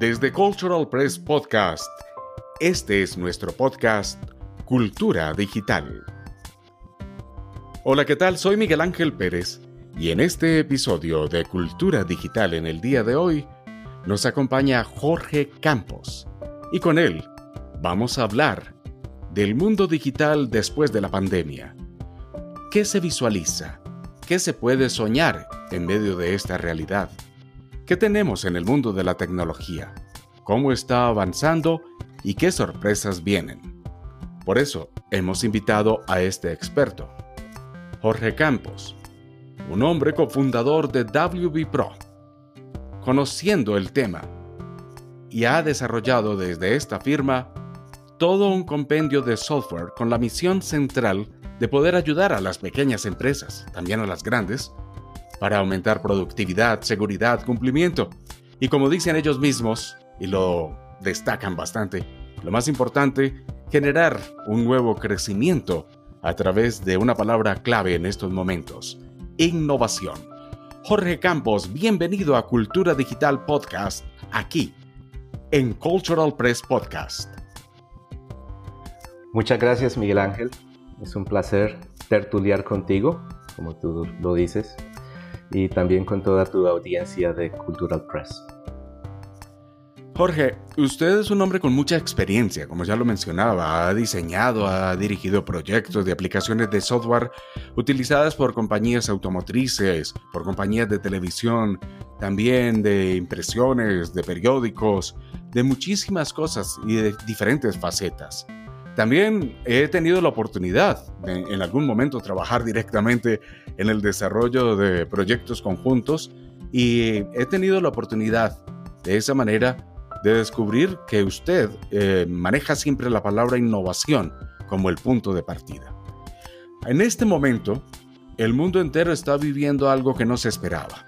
Desde Cultural Press Podcast, este es nuestro podcast Cultura Digital. Hola, ¿qué tal? Soy Miguel Ángel Pérez y en este episodio de Cultura Digital en el día de hoy nos acompaña Jorge Campos y con él vamos a hablar del mundo digital después de la pandemia. ¿Qué se visualiza? ¿Qué se puede soñar en medio de esta realidad? ¿Qué tenemos en el mundo de la tecnología? ¿Cómo está avanzando y qué sorpresas vienen? Por eso hemos invitado a este experto, Jorge Campos, un hombre cofundador de WB Pro, conociendo el tema y ha desarrollado desde esta firma todo un compendio de software con la misión central de poder ayudar a las pequeñas empresas, también a las grandes, para aumentar productividad, seguridad, cumplimiento. Y como dicen ellos mismos, y lo destacan bastante, lo más importante, generar un nuevo crecimiento a través de una palabra clave en estos momentos, innovación. Jorge Campos, bienvenido a Cultura Digital Podcast, aquí, en Cultural Press Podcast. Muchas gracias Miguel Ángel, es un placer tertuliar contigo, como tú lo dices, y también con toda tu audiencia de Cultural Press. Jorge, usted es un hombre con mucha experiencia, como ya lo mencionaba, ha diseñado, ha dirigido proyectos de aplicaciones de software utilizadas por compañías automotrices, por compañías de televisión, también de impresiones, de periódicos, de muchísimas cosas y de diferentes facetas. También he tenido la oportunidad de en algún momento trabajar directamente en el desarrollo de proyectos conjuntos y he tenido la oportunidad de esa manera de descubrir que usted eh, maneja siempre la palabra innovación como el punto de partida. En este momento, el mundo entero está viviendo algo que no se esperaba,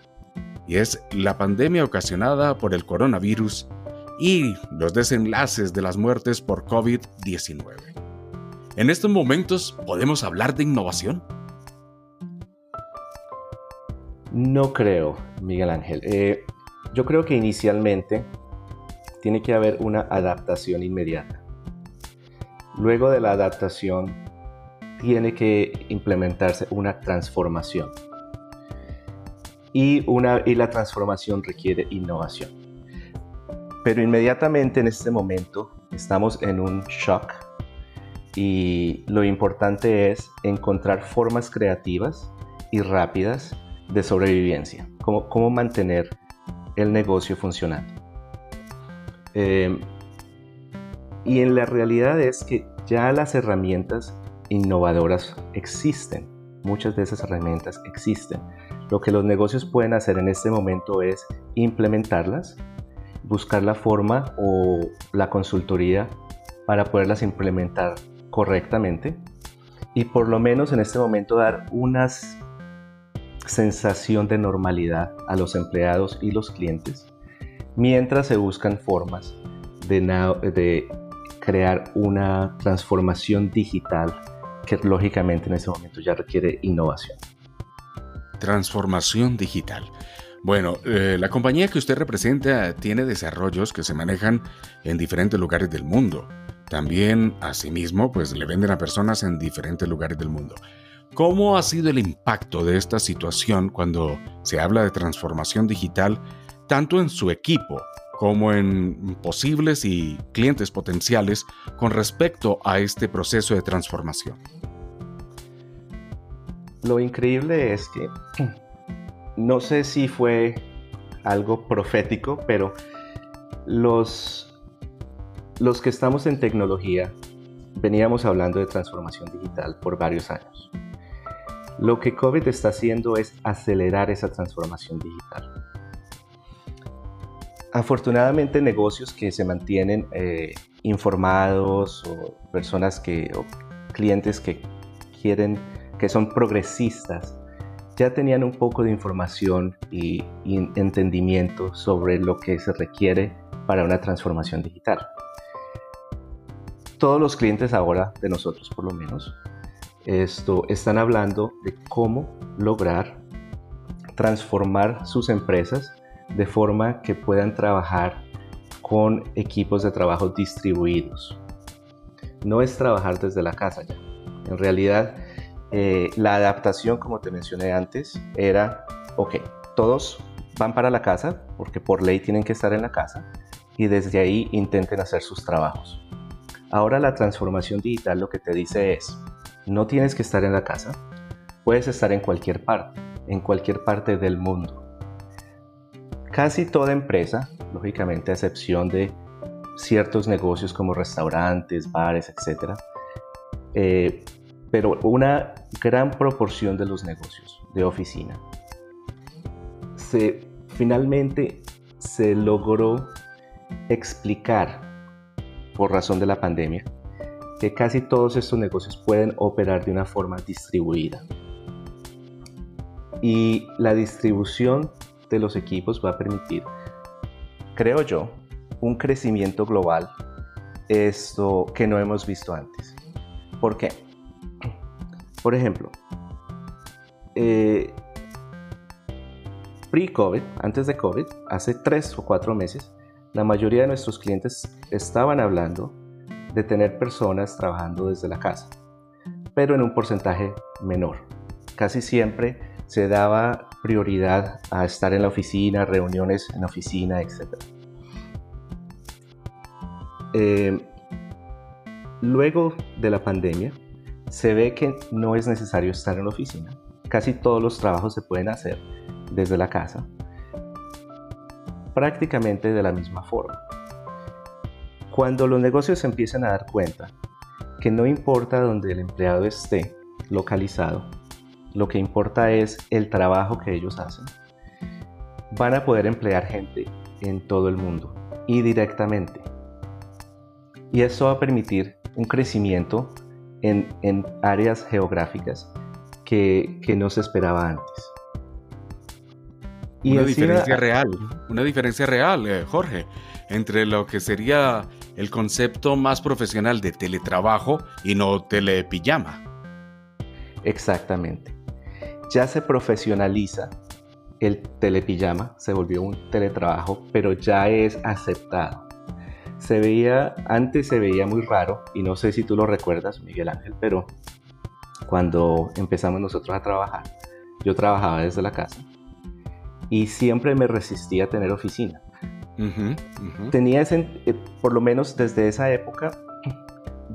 y es la pandemia ocasionada por el coronavirus y los desenlaces de las muertes por COVID-19. ¿En estos momentos podemos hablar de innovación? No creo, Miguel Ángel. Eh, yo creo que inicialmente tiene que haber una adaptación inmediata. Luego de la adaptación tiene que implementarse una transformación. Y, la transformación requiere innovación. Pero inmediatamente en este momento estamos en un shock y lo importante es encontrar formas creativas y rápidas de sobrevivencia, cómo, cómo mantener el negocio funcionando. Em, y en la realidad es que ya las herramientas innovadoras existen, muchas de esas herramientas existen. Lo que los negocios pueden hacer en este momento es implementarlas buscar la forma o la consultoría para poderlas implementar correctamente y por lo menos en este momento dar una sensación de normalidad a los empleados y los clientes mientras se buscan formas de, crear una transformación digital que lógicamente en este momento ya requiere innovación. Transformación digital. Bueno, eh, la compañía que usted representa tiene desarrollos que se manejan en diferentes lugares del mundo. También, asimismo, pues le venden a personas en diferentes lugares del mundo. ¿Cómo ha sido el impacto de esta situación cuando se habla de transformación digital, tanto en su equipo como en posibles y clientes potenciales con respecto a este proceso de transformación? Lo increíble es que no sé si fue algo profético, pero los, los que estamos en tecnología veníamos hablando de transformación digital por varios años. Lo que COVID está haciendo es acelerar esa transformación digital. Afortunadamente negocios que se mantienen eh, informados o personas que o clientes que quieren que son progresistas ya tenían un poco de información y, entendimiento sobre lo que se requiere para una transformación digital. Todos los clientes ahora, de nosotros por lo menos, esto, están hablando de cómo lograr transformar sus empresas de forma que puedan trabajar con equipos de trabajo distribuidos. No es trabajar desde la casa ya. En realidad, eh, la adaptación, como te mencioné antes, era, ok, todos van para la casa, porque por ley tienen que estar en la casa, y desde ahí intenten hacer sus trabajos. Ahora la transformación digital lo que te dice es, no tienes que estar en la casa, puedes estar en cualquier parte, en cualquier parte del mundo. Casi toda empresa, lógicamente a excepción de ciertos negocios como restaurantes, bares, etc. Eh, pero una gran proporción de los negocios de oficina se finalmente se logró explicar por razón de la pandemia que casi todos estos negocios pueden operar de una forma distribuida. Y la distribución de los equipos va a permitir, creo yo, un crecimiento global esto que no hemos visto antes. ¿Por qué? Por ejemplo, eh, pre-COVID, antes de COVID, hace tres o cuatro meses, la mayoría de nuestros clientes estaban hablando de tener personas trabajando desde la casa, pero en un porcentaje menor. Casi siempre se daba prioridad a estar en la oficina, reuniones en la oficina, etc. Eh, luego de la pandemia, se ve que no es necesario estar en la oficina. Casi todos los trabajos se pueden hacer desde la casa, prácticamente de la misma forma. Cuando los negocios empiezan a dar cuenta que no importa donde el empleado esté localizado, lo que importa es el trabajo que ellos hacen. Van a poder emplear gente en todo el mundo y directamente. Y eso va a permitir un crecimiento en, áreas geográficas que, no se esperaba antes. Y una diferencia real, una diferencia real, eh, Jorge, entre lo que sería el concepto más profesional de teletrabajo y no telepijama. Exactamente ya se profesionaliza el telepijama, se volvió un teletrabajo, pero ya es aceptado. Se veía, antes se veía muy raro, y no sé si tú lo recuerdas, Miguel Ángel, pero cuando empezamos nosotros a trabajar, yo trabajaba desde la casa y siempre me resistía a tener oficina. Tenía ese, eh, por lo menos desde esa época,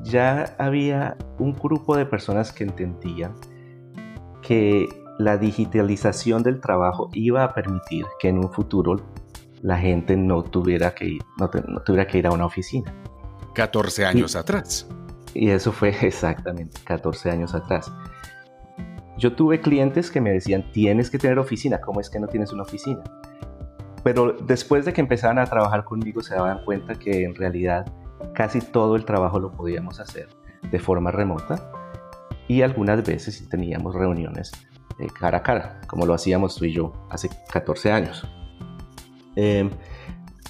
ya había un grupo de personas que entendían que la digitalización del trabajo iba a permitir que en un futuro la gente no tuviera que ir, no, tuviera que ir a una oficina. 14 años atrás. Y eso fue exactamente 14 años atrás. Yo tuve clientes que me decían, tienes que tener oficina, ¿cómo es que no tienes una oficina? Pero después de que empezaban a trabajar conmigo se daban cuenta que en realidad casi todo el trabajo lo podíamos hacer de forma remota y algunas veces teníamos reuniones cara a cara, como lo hacíamos tú y yo hace 14 años. Em,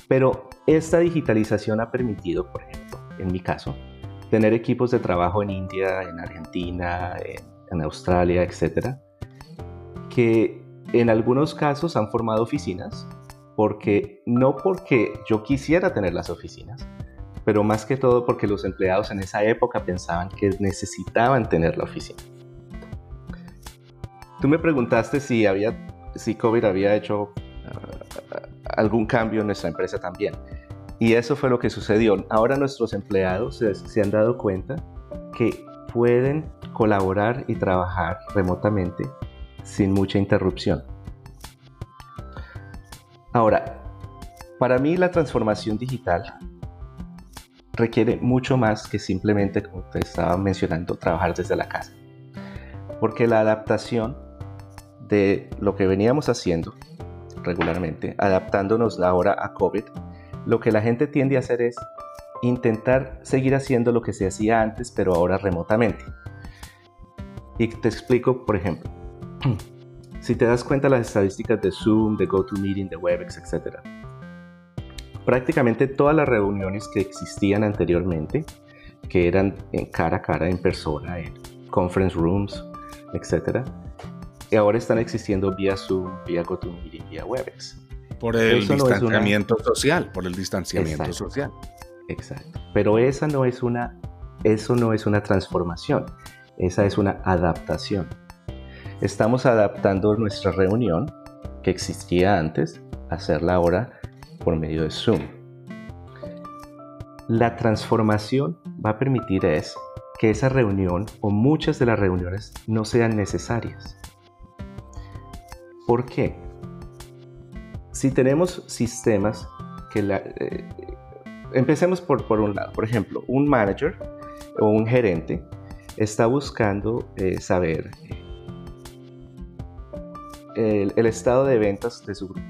pero esta digitalización ha permitido, por ejemplo, en mi caso, tener equipos de trabajo en India, en Argentina, en, Australia, etcétera, que en algunos casos han formado oficinas, porque no porque yo quisiera tener las oficinas, pero más que todo porque los empleados en esa época pensaban que necesitaban tener la oficina. Tú me preguntaste si había, si COVID había hecho ah, algún cambio en nuestra empresa también. Y eso fue lo que sucedió. Ahora nuestros empleados se, han dado cuenta que pueden colaborar y trabajar remotamente sin mucha interrupción. Ahora, para mí la transformación digital requiere mucho más que simplemente, como te estaba mencionando, trabajar desde la casa. Porque la adaptación de lo que veníamos haciendo regularmente, adaptándonos ahora a COVID, lo que la gente tiende a hacer es intentar seguir haciendo lo que se hacía antes, pero ahora remotamente. Y te explico, por ejemplo, si te das cuenta las estadísticas de Zoom, de GoToMeeting, de Webex, etc. Prácticamente todas las reuniones que existían anteriormente, que eran en cara a cara, en persona, en conference rooms, etc., y ahora están existiendo vía Zoom, vía GoToMeeting, vía Webex. Por el distanciamiento social, por el distanciamiento social. Exacto. Pero esa no es una, eso no es una transformación, esa es una adaptación. Estamos adaptando nuestra reunión que existía antes a hacerla ahora por medio de Zoom. La transformación va a permitir es que esa reunión o muchas de las reuniones no sean necesarias. ¿Por qué? Si tenemos sistemas que la, eh, empecemos por, por un lado, por ejemplo, un manager o un gerente está buscando eh, saber eh, el, estado de ventas de su grupo.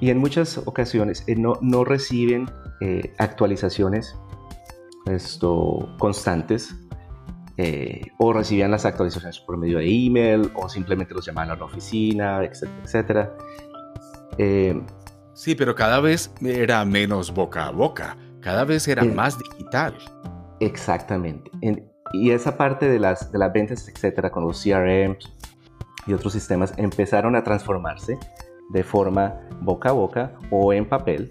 Y en muchas ocasiones no, no, reciben actualizaciones esto, constantes eh, o recibían las actualizaciones por medio de email o simplemente los llamaban a la oficina, etcétera, etcétera. Eh, sí, pero cada vez era menos boca a boca, cada vez era más digital. Exactamente. y esa parte de las, de las ventas, etcétera, con los CRM y otros sistemas empezaron a transformarse de forma boca a boca o en papel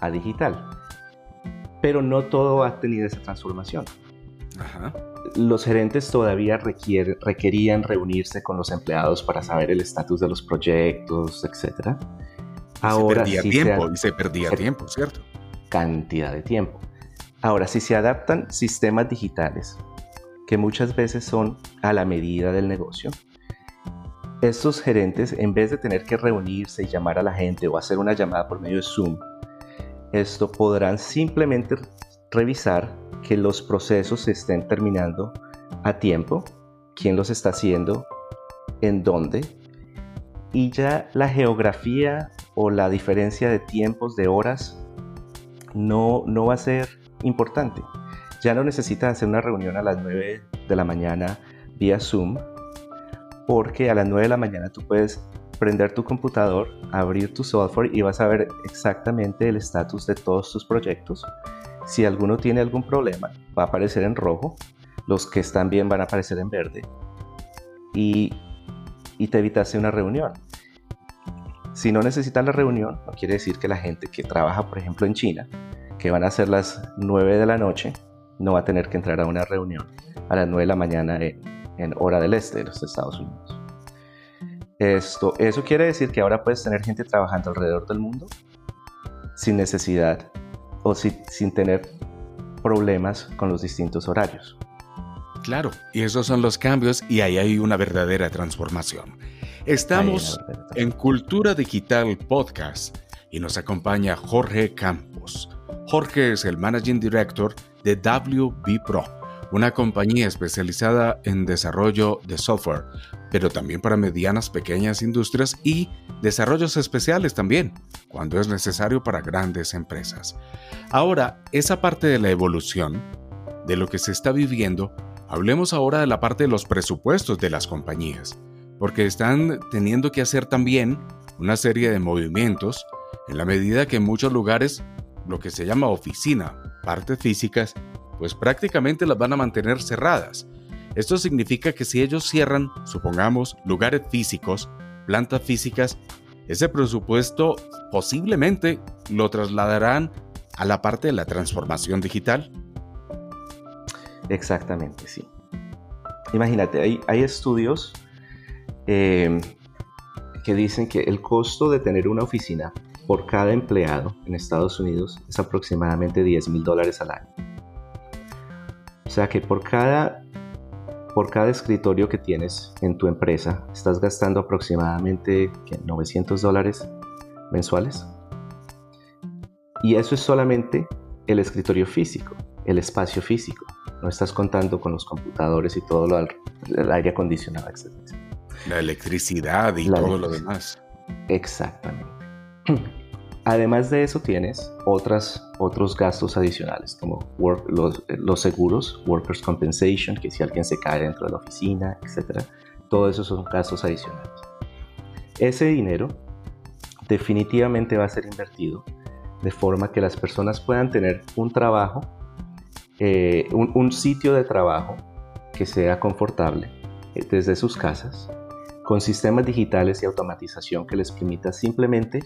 a digital pero no todo ha tenido esa transformación. Los gerentes todavía requerían reunirse con los empleados para saber el estatus de los proyectos, etc. Ahora se perdía tiempo, y se perdía tiempo, ¿cierto? Cantidad de tiempo. Ahora, si se adaptan sistemas digitales, que muchas veces son a la medida del negocio, estos gerentes, en vez de tener que reunirse y llamar a la gente o hacer una llamada por medio de Zoom, esto podrán simplemente revisar que los procesos se estén terminando a tiempo, quién los está haciendo, en dónde, y ya la geografía o la diferencia de tiempos, de horas, no, no va a ser importante. Ya no necesitas hacer una reunión a las 9 de la mañana vía Zoom, porque a las 9 de la mañana tú puedes prender tu computador, abrir tu software y vas a ver exactamente el estatus de todos tus proyectos. Si alguno tiene algún problema, va a aparecer en rojo. Los que están bien van a aparecer en verde. Y, y te evitaste una reunión. Si no necesitas la reunión, no quiere decir que la gente que trabaja, por ejemplo, en China, que van a ser las 9 de la noche, no va a tener que entrar a una reunión a las 9 de la mañana en, en hora del este de los Estados Unidos. Esto, eso quiere decir que ahora puedes tener gente trabajando alrededor del mundo sin necesidad o sin tener problemas con los distintos horarios. Claro, y esos son los cambios y ahí hay una verdadera transformación. Estamos en Cultura Digital Podcast y nos acompaña Jorge Campos. Jorge es el Managing Director de WB Pro, una compañía especializada en desarrollo de software pero también para medianas, pequeñas industrias y desarrollos especiales también, cuando es necesario para grandes empresas. Ahora, esa parte de la evolución, de lo que se está viviendo, hablemos ahora de la parte de los presupuestos de las compañías, porque están teniendo que hacer también una serie de movimientos en la medida que en muchos lugares lo que se llama oficina, partes físicas, pues prácticamente las van a mantener cerradas esto significa que si ellos cierran, supongamos, lugares físicos, plantas físicas, ese presupuesto posiblemente lo trasladarán a la parte de la transformación digital. Exactamente, sí. Imagínate, hay, estudios em, que dicen que el costo de tener una oficina por cada empleado en Estados Unidos es aproximadamente 10 mil dólares al año. O sea que por cada por cada escritorio que tienes en tu empresa, estás gastando aproximadamente 900 dólares mensuales. Y eso es solamente el escritorio físico, el espacio físico. No estás contando con los computadores y todo lo el aire acondicionado, etc. La electricidad y todo lo demás. Exactamente. Además de eso tienes otras, otros gastos adicionales como los, los, seguros, Workers' Compensation, que si alguien se cae dentro de la oficina, etc. Todo eso son gastos adicionales. Ese dinero definitivamente va a ser invertido de forma que las personas puedan tener un trabajo, eh, un, un sitio de trabajo que sea confortable eh, desde sus casas con sistemas digitales y automatización que les permita simplemente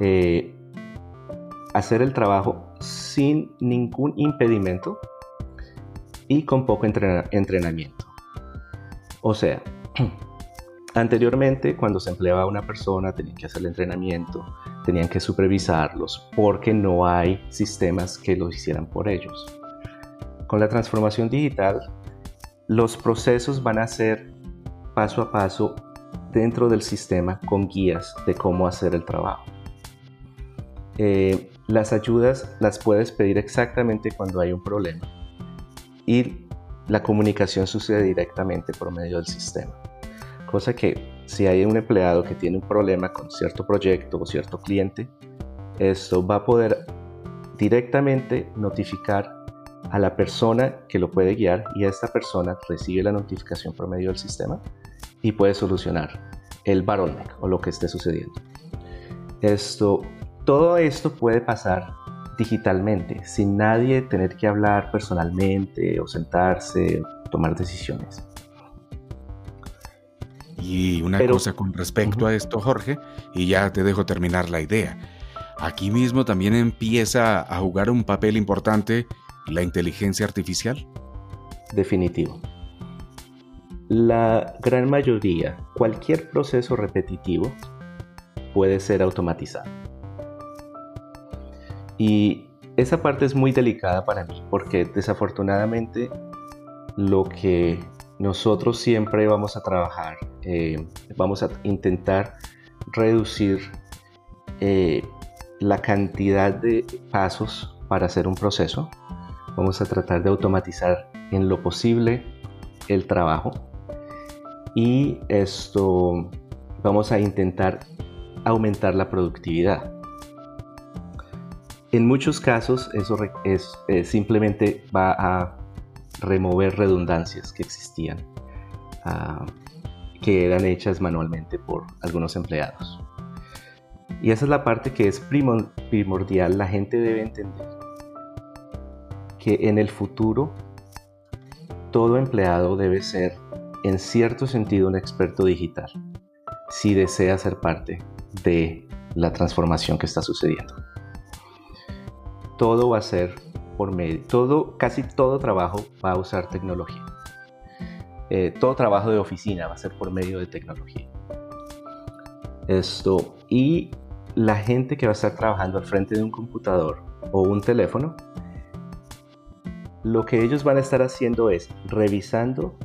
eh, hacer el trabajo sin ningún impedimento y con poco entrenamiento. O sea, anteriormente cuando se empleaba una persona tenían que hacer el entrenamiento, tenían que supervisarlos porque no hay sistemas que lo hicieran por ellos. Con la transformación digital, los procesos van a ser paso a paso dentro del sistema con guías de cómo hacer el trabajo. Eh, las ayudas las puedes pedir exactamente cuando hay un problema y la comunicación sucede directamente por medio del sistema. Cosa que si hay un empleado que tiene un problema con cierto proyecto o cierto cliente, esto va a poder directamente notificar a la persona que lo puede guiar y esta persona recibe la notificación por medio del sistema y puede solucionar el bottleneck o lo que esté sucediendo. Esto, todo esto puede pasar digitalmente, sin nadie tener que hablar personalmente o sentarse, tomar decisiones. Y una cosa con respecto a esto, Jorge, y ya te dejo terminar la idea. Aquí mismo también empieza a jugar un papel importante la inteligencia artificial. Definitivo. La gran mayoría, cualquier proceso repetitivo puede ser automatizado. Y esa parte es muy delicada para mí porque desafortunadamente lo que nosotros siempre vamos a trabajar, eh, vamos a intentar reducir eh, la cantidad de pasos para hacer un proceso. Vamos a tratar de automatizar en lo posible el trabajo y esto vamos a intentar aumentar la productividad. En muchos casos eso es, eh, simplemente va a remover redundancias que existían, ah, que eran hechas manualmente por algunos empleados. Y esa es la parte que es primordial. La gente debe entender que en el futuro todo empleado debe ser en cierto sentido un experto digital si desea ser parte de la transformación que está sucediendo. Todo va a ser por medio, todo, casi todo trabajo va a usar tecnología. Eh, todo trabajo de oficina va a ser por medio de tecnología. Esto, y la gente que va a estar trabajando al frente de un computador o un teléfono, lo que ellos van a estar haciendo es revisando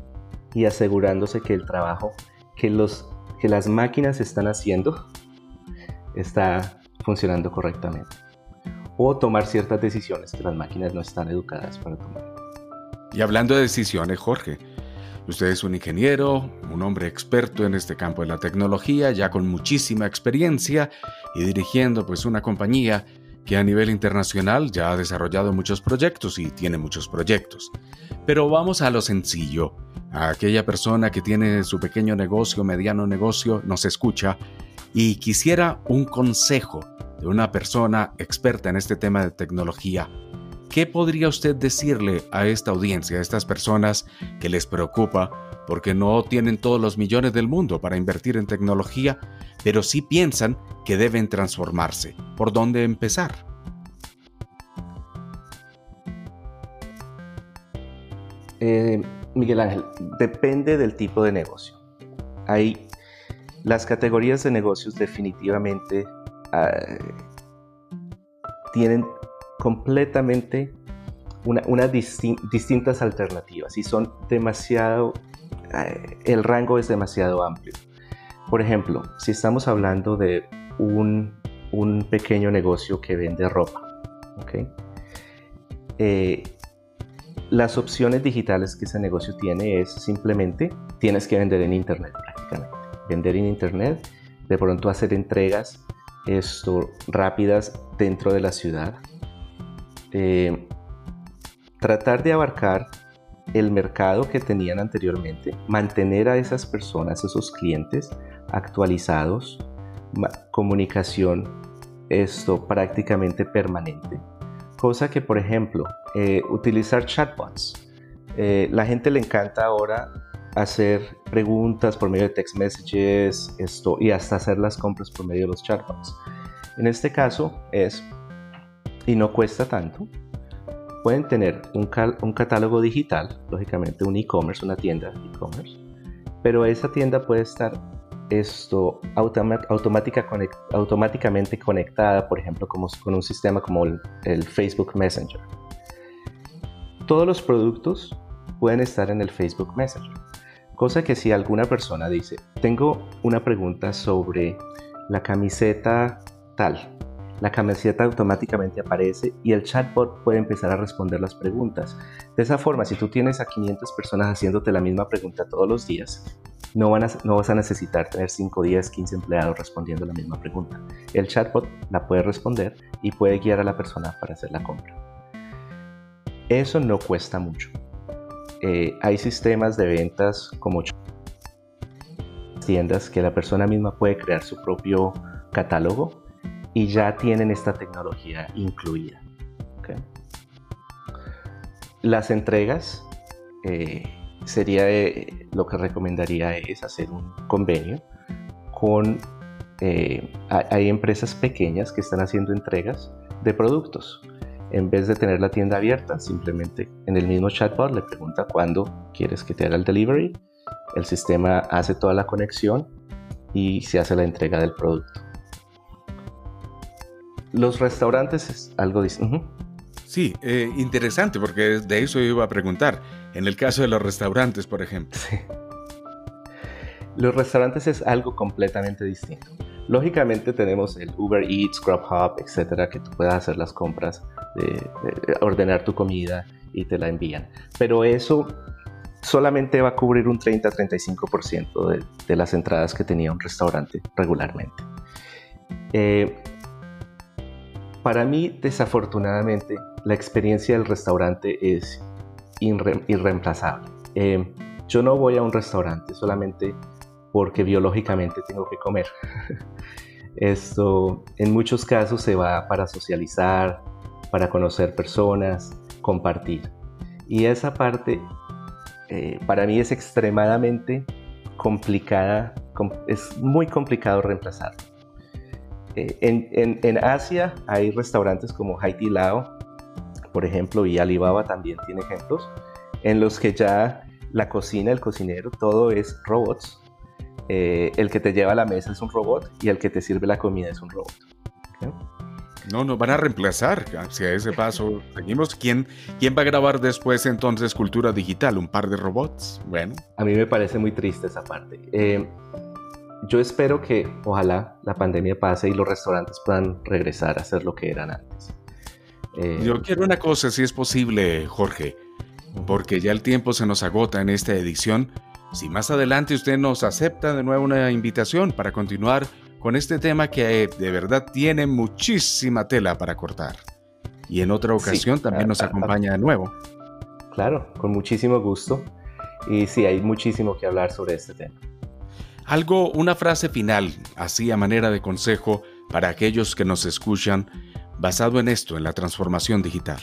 y asegurándose que el trabajo que, los, que las máquinas están haciendo está funcionando correctamente. O tomar ciertas decisiones que las máquinas no están educadas para tomar. Y hablando de decisiones, Jorge, usted es un ingeniero, un hombre experto en este campo de la tecnología, ya con muchísima experiencia y dirigiendo pues una compañía que a nivel internacional ya ha desarrollado muchos proyectos y tiene muchos proyectos. Pero vamos a lo sencillo a aquella persona que tiene su pequeño negocio, mediano negocio, nos escucha y quisiera un consejo de una persona experta en este tema de tecnología, ¿qué podría usted decirle a esta audiencia, a estas personas que les preocupa porque no tienen todos los millones del mundo para invertir en tecnología, pero sí piensan que deben transformarse? ¿Por dónde empezar? Eh, Miguel Ángel, depende del tipo de negocio. Hay las categorías de negocios definitivamente ah, tienen completamente unas distintas alternativas y son demasiado, el rango es demasiado amplio. Por ejemplo, si estamos hablando de un, pequeño negocio que vende ropa. Eh, las opciones digitales que ese negocio tiene es simplemente tienes que vender en internet prácticamente. Vender en internet, de pronto hacer entregas esto, rápidas dentro de la ciudad. Eh, tratar de abarcar el mercado que tenían anteriormente, mantener a esas personas, esos clientes actualizados, comunicación esto prácticamente permanente Cosa que, por ejemplo, eh, utilizar chatbots. Eh, la gente le encanta ahora hacer preguntas por medio de text messages esto, y hasta hacer las compras por medio de los chatbots. En este caso es, y no cuesta tanto, pueden tener un, catálogo digital, lógicamente un e-commerce, una tienda e-commerce, pero esa tienda puede estar esto automática automáticamente conectada, por ejemplo, como, con un sistema como el Facebook Messenger. Todos los productos pueden estar en el Facebook Messenger. Cosa que si alguna persona dice, tengo una pregunta sobre la camiseta tal, la camiseta automáticamente aparece y el chatbot puede empezar a responder las preguntas. De esa forma, si tú tienes a 500 personas haciéndote la misma pregunta todos los días, no, vas a necesitar tener 5, 10, 15 empleados respondiendo la misma pregunta. El chatbot la puede responder y puede guiar a la persona para hacer la compra. Eso no cuesta mucho. Eh, hay sistemas de ventas como tiendas que la persona misma puede crear su propio catálogo y ya tienen esta tecnología incluida. Las entregas eh, sería eh, lo que recomendaría es hacer un convenio con hay empresas pequeñas que están haciendo entregas de productos en vez de tener la tienda abierta, simplemente en el mismo chatbot le pregunta cuándo quieres que te haga el delivery, el sistema hace toda la conexión y se hace la entrega del producto. Los restaurantes es algo distinto. Sí, eh, interesante porque de eso iba a preguntar. En el caso de los restaurantes, por ejemplo. Los restaurantes es algo completamente distinto. Lógicamente tenemos el Uber Eats, Grubhub, etcétera, que tú puedas hacer las compras, de, ordenar tu comida y te la envían. Pero eso solamente va a cubrir un 30-35% de, de, las entradas que tenía un restaurante regularmente. Eh, para mí, desafortunadamente, la experiencia del restaurante es irreemplazable. Eh, yo no voy a un restaurante solamente porque biológicamente tengo que comer. Esto en muchos casos se va para socializar, para conocer personas, compartir. Y esa parte eh, para mí es extremadamente complicada, es muy complicado reemplazar. Eh, en, en, Asia hay restaurantes como Haiti Lao, por ejemplo, y Alibaba también tiene ejemplos, en los que ya la cocina, el cocinero, todo es robots eh, el que te lleva a la mesa es un robot y el que te sirve la comida es un robot. No, nos van a reemplazar hacia ese paso. Seguimos. ¿Quién, ¿Quién va a grabar después entonces cultura digital? ¿Un par de robots? Bueno. A mí me parece muy triste esa parte. Eh, yo espero que ojalá la pandemia pase y los restaurantes puedan regresar a ser lo que eran antes. Eh, yo quiero una cosa, si es posible, Jorge, porque ya el tiempo se nos agota en esta edición. Si más adelante usted nos acepta de nuevo una invitación para continuar con este tema que de verdad tiene muchísima tela para cortar. Y en otra ocasión también nos acompaña de nuevo. Claro, con muchísimo gusto. Y sí, hay muchísimo que hablar sobre este tema. Algo, una frase final, así a manera de consejo para aquellos que nos escuchan, basado en esto, en la transformación digital.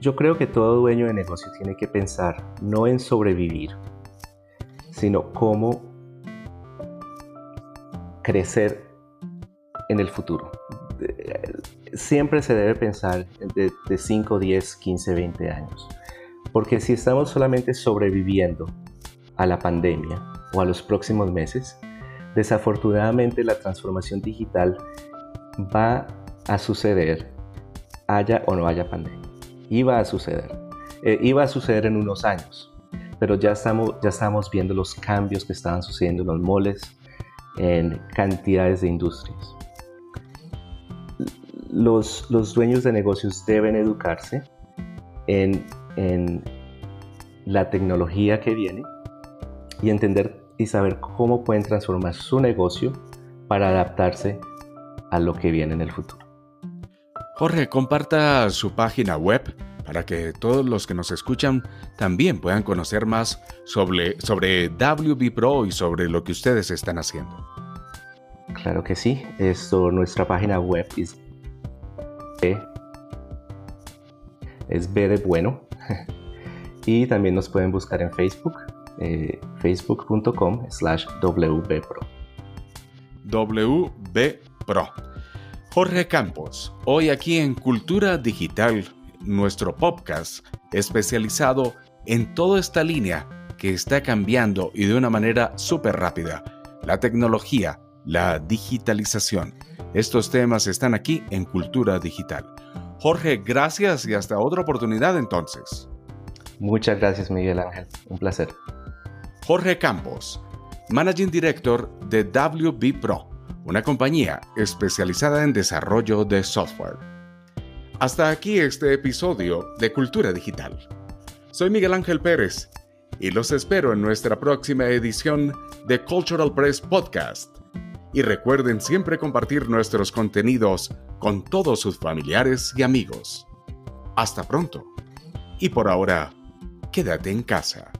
Yo creo que todo dueño de negocio tiene que pensar no en sobrevivir, sino cómo crecer en el futuro. Siempre se debe pensar de, 5, 10, 15, 20 años. Porque si estamos solamente sobreviviendo a la pandemia o a los próximos meses, desafortunadamente la transformación digital va a suceder haya o no haya pandemia iba a suceder. Eh, iba a suceder en unos años, pero ya estamos, ya estamos viendo los cambios que estaban sucediendo en los moles, en cantidades de industrias. Los, los dueños de negocios deben educarse en, en la tecnología que viene y entender y saber cómo pueden transformar su negocio para adaptarse a lo que viene en el futuro. Jorge, comparta su página web para que todos los que nos escuchan también puedan conocer más sobre, sobre WB Pro y sobre lo que ustedes están haciendo. Claro que sí. Esto, nuestra página web es B, es B de bueno. y también nos pueden buscar en Facebook, eh, facebook.com slash wbpro. WBPro. Jorge Campos, hoy aquí en Cultura Digital, nuestro podcast especializado en toda esta línea que está cambiando y de una manera súper rápida. La tecnología, la digitalización. Estos temas están aquí en Cultura Digital. Jorge, gracias y hasta otra oportunidad entonces. Muchas gracias Miguel Ángel, un placer. Jorge Campos, Managing Director de WB Pro, una compañía especializada en desarrollo de software. Hasta aquí este episodio de Cultura Digital. Soy Miguel Ángel Pérez y los espero en nuestra próxima edición de Cultural Press Podcast. Y recuerden siempre compartir nuestros contenidos con todos sus familiares y amigos. Hasta pronto. Y por ahora, quédate en casa.